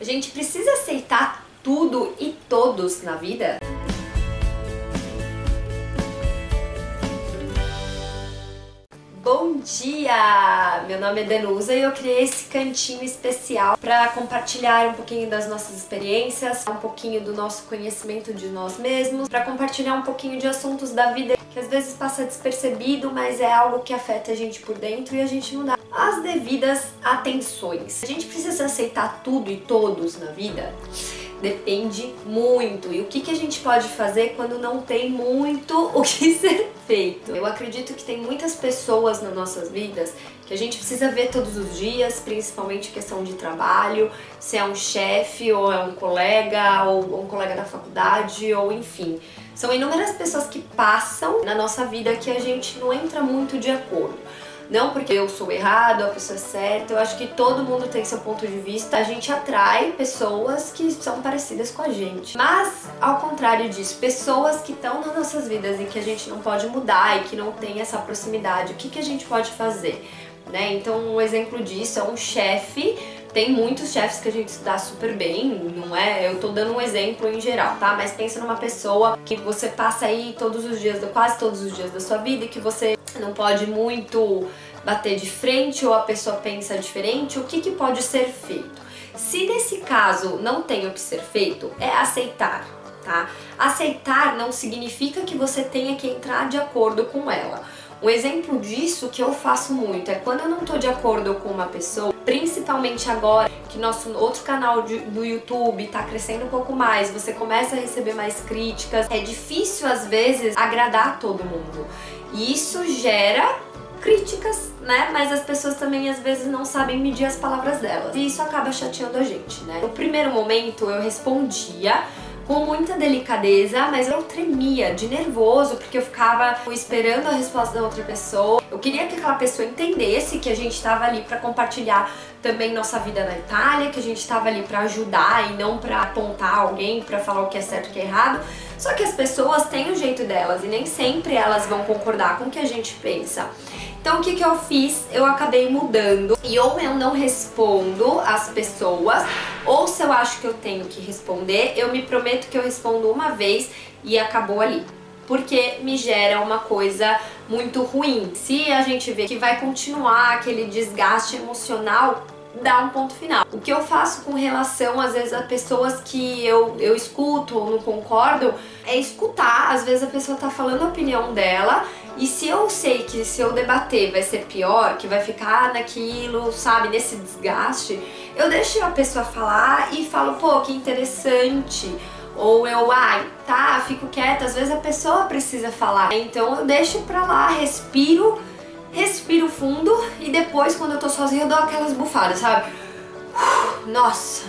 A gente precisa aceitar tudo e todos na vida? Bom dia! Meu nome é Danusa e eu criei esse cantinho especial para compartilhar um pouquinho das nossas experiências, um pouquinho do nosso conhecimento de nós mesmos, para compartilhar um pouquinho de assuntos da vida que às vezes passa despercebido, mas é algo que afeta a gente por dentro e a gente não dá as devidas atenções. A gente precisa aceitar tudo e todos na vida depende muito. E o que, que a gente pode fazer quando não tem muito o que ser feito? Eu acredito que tem muitas pessoas nas nossas vidas que a gente precisa ver todos os dias, principalmente questão de trabalho, se é um chefe ou é um colega ou um colega da faculdade ou enfim. São inúmeras pessoas que passam na nossa vida que a gente não entra muito de acordo. Não porque eu sou errado, a pessoa é certa, eu acho que todo mundo tem seu ponto de vista. A gente atrai pessoas que são parecidas com a gente. Mas, ao contrário disso, pessoas que estão nas nossas vidas e que a gente não pode mudar e que não tem essa proximidade, o que, que a gente pode fazer? Né? Então, um exemplo disso é um chefe tem muitos chefes que a gente dá super bem, não é? Eu tô dando um exemplo em geral, tá? Mas pensa numa pessoa que você passa aí todos os dias, quase todos os dias da sua vida e que você não pode muito bater de frente ou a pessoa pensa diferente, o que, que pode ser feito? Se nesse caso não tem o que ser feito, é aceitar, tá? Aceitar não significa que você tenha que entrar de acordo com ela. Um exemplo disso que eu faço muito é quando eu não tô de acordo com uma pessoa, principalmente agora que nosso outro canal de, do YouTube tá crescendo um pouco mais, você começa a receber mais críticas, é difícil às vezes agradar todo mundo. E isso gera críticas, né? Mas as pessoas também às vezes não sabem medir as palavras delas. E isso acaba chateando a gente, né? No primeiro momento eu respondia com muita delicadeza, mas eu tremia de nervoso porque eu ficava esperando a resposta da outra pessoa. Eu queria que aquela pessoa entendesse que a gente estava ali para compartilhar também nossa vida na Itália, que a gente estava ali para ajudar e não para apontar alguém, para falar o que é certo e o que é errado. Só que as pessoas têm o jeito delas e nem sempre elas vão concordar com o que a gente pensa. Então o que, que eu fiz? Eu acabei mudando e ou eu não respondo as pessoas, ou se eu acho que eu tenho que responder, eu me prometo que eu respondo uma vez e acabou ali. Porque me gera uma coisa muito ruim. Se a gente vê que vai continuar aquele desgaste emocional, dá um ponto final. O que eu faço com relação, às vezes, a pessoas que eu, eu escuto ou não concordo, é escutar. Às vezes a pessoa tá falando a opinião dela e se eu sei que se eu debater vai ser pior, que vai ficar naquilo, sabe, nesse desgaste, eu deixo a pessoa falar e falo, pô, que interessante. Ou eu, ai, tá, fico quieta. Às vezes a pessoa precisa falar. Então eu deixo pra lá, respiro, respiro fundo e depois, quando eu tô sozinha, eu dou aquelas bufadas, sabe? Nossa,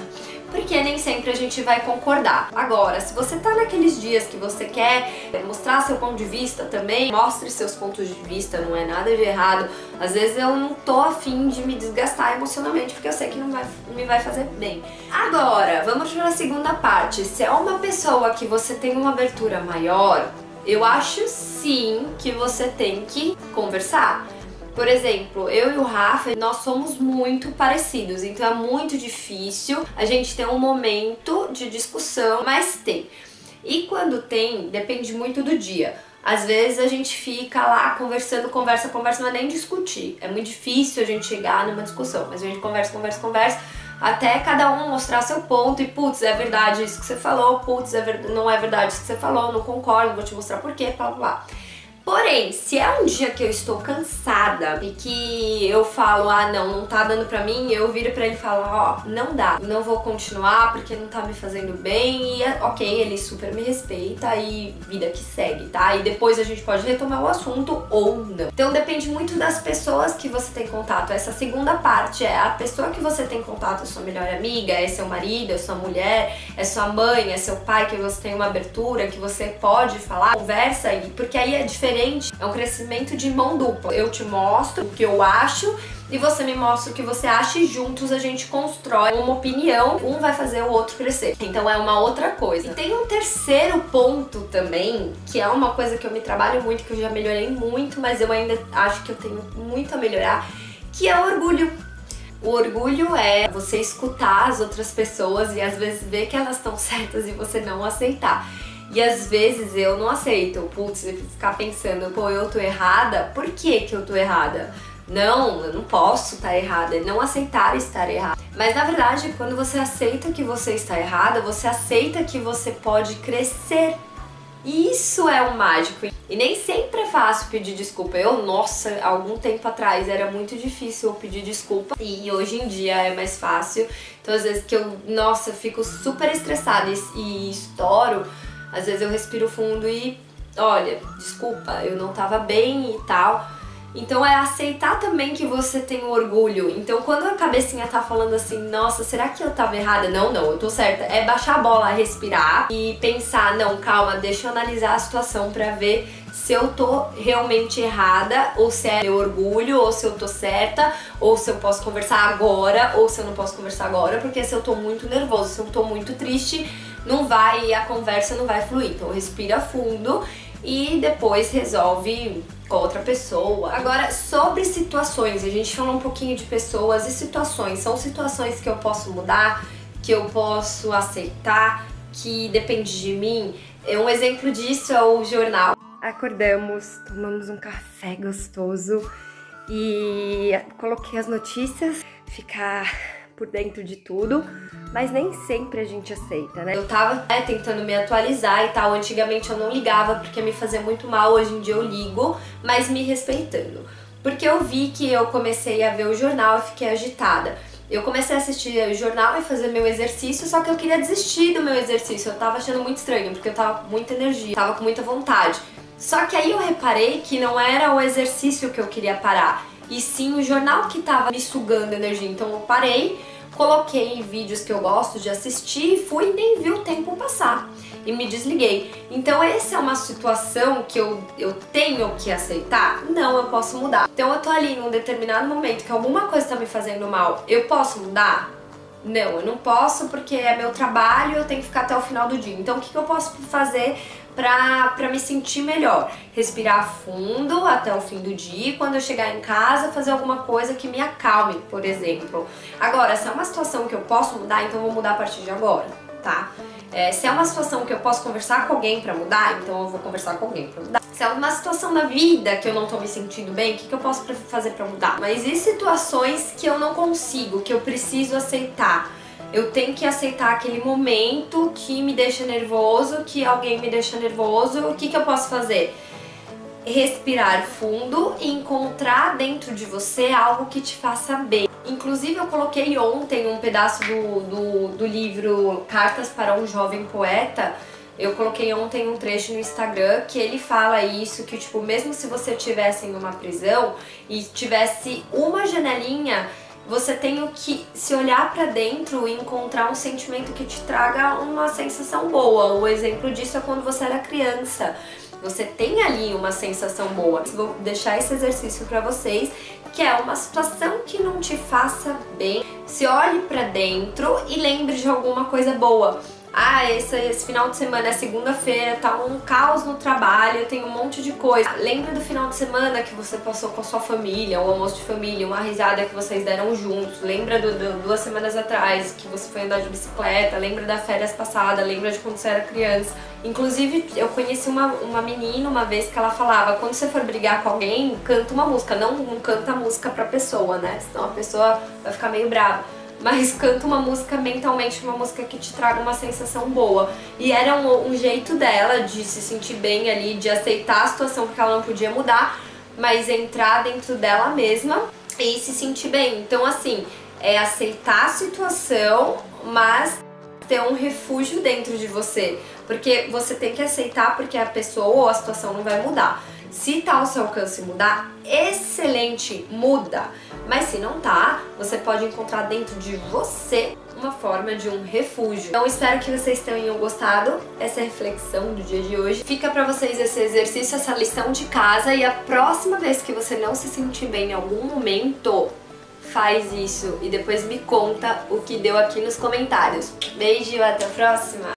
porque nem sempre a gente vai concordar. Agora, se você tá naqueles dias que você quer mostrar seu ponto de vista também, mostre seus pontos de vista, não é nada de errado. Às vezes eu não tô afim de me desgastar emocionalmente, porque eu sei que não vai, me vai fazer bem. Agora, vamos para a segunda parte. Se é uma pessoa que você tem uma abertura maior, eu acho sim que você tem que conversar. Por exemplo, eu e o Rafa, nós somos muito parecidos, então é muito difícil a gente ter um momento de discussão, mas tem. E quando tem, depende muito do dia. Às vezes a gente fica lá conversando, conversa, conversa, é nem discutir. É muito difícil a gente chegar numa discussão, mas a gente conversa, conversa, conversa, até cada um mostrar seu ponto e putz, é verdade isso que você falou, putz, é ver... não é verdade isso que você falou, não concordo, vou te mostrar por quê, blá blá blá. Porém, se é um dia que eu estou cansada e que eu falo, ah, não, não tá dando pra mim, eu viro pra ele e falo, ó, oh, não dá, não vou continuar porque não tá me fazendo bem e, ok, ele super me respeita e vida que segue, tá? E depois a gente pode retomar o assunto ou não. Então depende muito das pessoas que você tem contato. Essa segunda parte é a pessoa que você tem contato, é sua melhor amiga, é seu marido, é sua mulher, é sua mãe, é seu pai, que você tem uma abertura, que você pode falar, conversa aí, porque aí é diferente diferente, é um crescimento de mão dupla. Eu te mostro o que eu acho e você me mostra o que você acha e juntos a gente constrói uma opinião, um vai fazer o outro crescer. Então é uma outra coisa. E tem um terceiro ponto também, que é uma coisa que eu me trabalho muito, que eu já melhorei muito, mas eu ainda acho que eu tenho muito a melhorar, que é o orgulho. O orgulho é você escutar as outras pessoas e às vezes ver que elas estão certas e você não aceitar. E às vezes eu não aceito. Putz, ficar pensando, pô, eu tô errada. Por que que eu tô errada? Não, eu não posso estar errada. É não aceitar estar errada. Mas na verdade, quando você aceita que você está errada, você aceita que você pode crescer e isso é o mágico. E nem sempre é fácil pedir desculpa. Eu, nossa, algum tempo atrás era muito difícil eu pedir desculpa. E hoje em dia é mais fácil. Então, às vezes que eu, nossa, fico super estressada e, e estouro, às vezes eu respiro fundo e, olha, desculpa, eu não tava bem e tal. Então é aceitar também que você tem orgulho. Então quando a cabecinha tá falando assim, nossa, será que eu tava errada? Não, não, eu tô certa. É baixar a bola, respirar e pensar, não, calma, deixa eu analisar a situação para ver se eu tô realmente errada, ou se é meu orgulho, ou se eu tô certa, ou se eu posso conversar agora, ou se eu não posso conversar agora, porque se eu tô muito nervoso, se eu tô muito triste, não vai, a conversa não vai fluir. Então respira fundo e depois resolve com outra pessoa. Agora, sobre situações, a gente falou um pouquinho de pessoas e situações. São situações que eu posso mudar, que eu posso aceitar, que depende de mim. Um exemplo disso é o jornal. Acordamos, tomamos um café gostoso e coloquei as notícias, ficar por dentro de tudo, mas nem sempre a gente aceita, né? Eu tava né, tentando me atualizar e tal, antigamente eu não ligava porque me fazia muito mal, hoje em dia eu ligo, mas me respeitando. Porque eu vi que eu comecei a ver o jornal e fiquei agitada. Eu comecei a assistir o jornal e fazer meu exercício, só que eu queria desistir do meu exercício. Eu tava achando muito estranho, porque eu tava com muita energia, tava com muita vontade. Só que aí eu reparei que não era o exercício que eu queria parar, e sim o jornal que tava me sugando energia. Então eu parei, coloquei vídeos que eu gosto de assistir, fui e nem vi o tempo passar e me desliguei. Então essa é uma situação que eu, eu tenho que aceitar? Não, eu posso mudar. Então eu tô ali num determinado momento que alguma coisa tá me fazendo mal, eu posso mudar? Não, eu não posso porque é meu trabalho, eu tenho que ficar até o final do dia. Então o que, que eu posso fazer pra me sentir melhor? Respirar fundo até o fim do dia e quando eu chegar em casa fazer alguma coisa que me acalme, por exemplo. Agora, se é uma situação que eu posso mudar, então eu vou mudar a partir de agora, tá? É, se é uma situação que eu posso conversar com alguém para mudar, então eu vou conversar com alguém pra mudar. Se é uma situação da vida que eu não tô me sentindo bem, o que, que eu posso fazer para mudar? Mas e situações que eu não consigo, que eu preciso aceitar? Eu tenho que aceitar aquele momento que me deixa nervoso, que alguém me deixa nervoso, o que, que eu posso fazer? respirar fundo e encontrar dentro de você algo que te faça bem. Inclusive eu coloquei ontem um pedaço do, do, do livro Cartas para um Jovem Poeta, eu coloquei ontem um trecho no Instagram que ele fala isso, que tipo, mesmo se você estivesse em uma prisão e tivesse uma janelinha, você tem que se olhar para dentro e encontrar um sentimento que te traga uma sensação boa. O exemplo disso é quando você era criança você tem ali uma sensação boa. Vou deixar esse exercício para vocês, que é uma situação que não te faça bem. Se olhe para dentro e lembre de alguma coisa boa ah, esse, esse final de semana é segunda-feira, tá um caos no trabalho, tenho um monte de coisa. Lembra do final de semana que você passou com a sua família, um almoço de família, uma risada que vocês deram juntos. Lembra do, do, duas semanas atrás que você foi andar de bicicleta, lembra da férias passada, lembra de quando você era criança. Inclusive, eu conheci uma, uma menina uma vez que ela falava, quando você for brigar com alguém, canta uma música, não, não canta a música pra pessoa, né? Senão a pessoa vai ficar meio brava mas canta uma música mentalmente, uma música que te traga uma sensação boa. E era um, um, jeito dela de se sentir bem ali, de aceitar a situação porque ela não podia mudar, mas entrar dentro dela mesma e se sentir bem. Então, assim, é aceitar a situação, mas ter um refúgio dentro de você. Porque você tem que aceitar porque a pessoa ou a situação não vai mudar. Se tá ao seu alcance mudar, excelente, muda. Mas se não tá, você pode encontrar dentro de você uma forma de um refúgio. Então espero que vocês tenham gostado dessa reflexão do dia de hoje. Fica para vocês esse exercício, essa lição de casa e a próxima vez que você não se sentir bem em algum momento, faz isso e depois me conta o que deu aqui nos comentários. Beijo, até a próxima!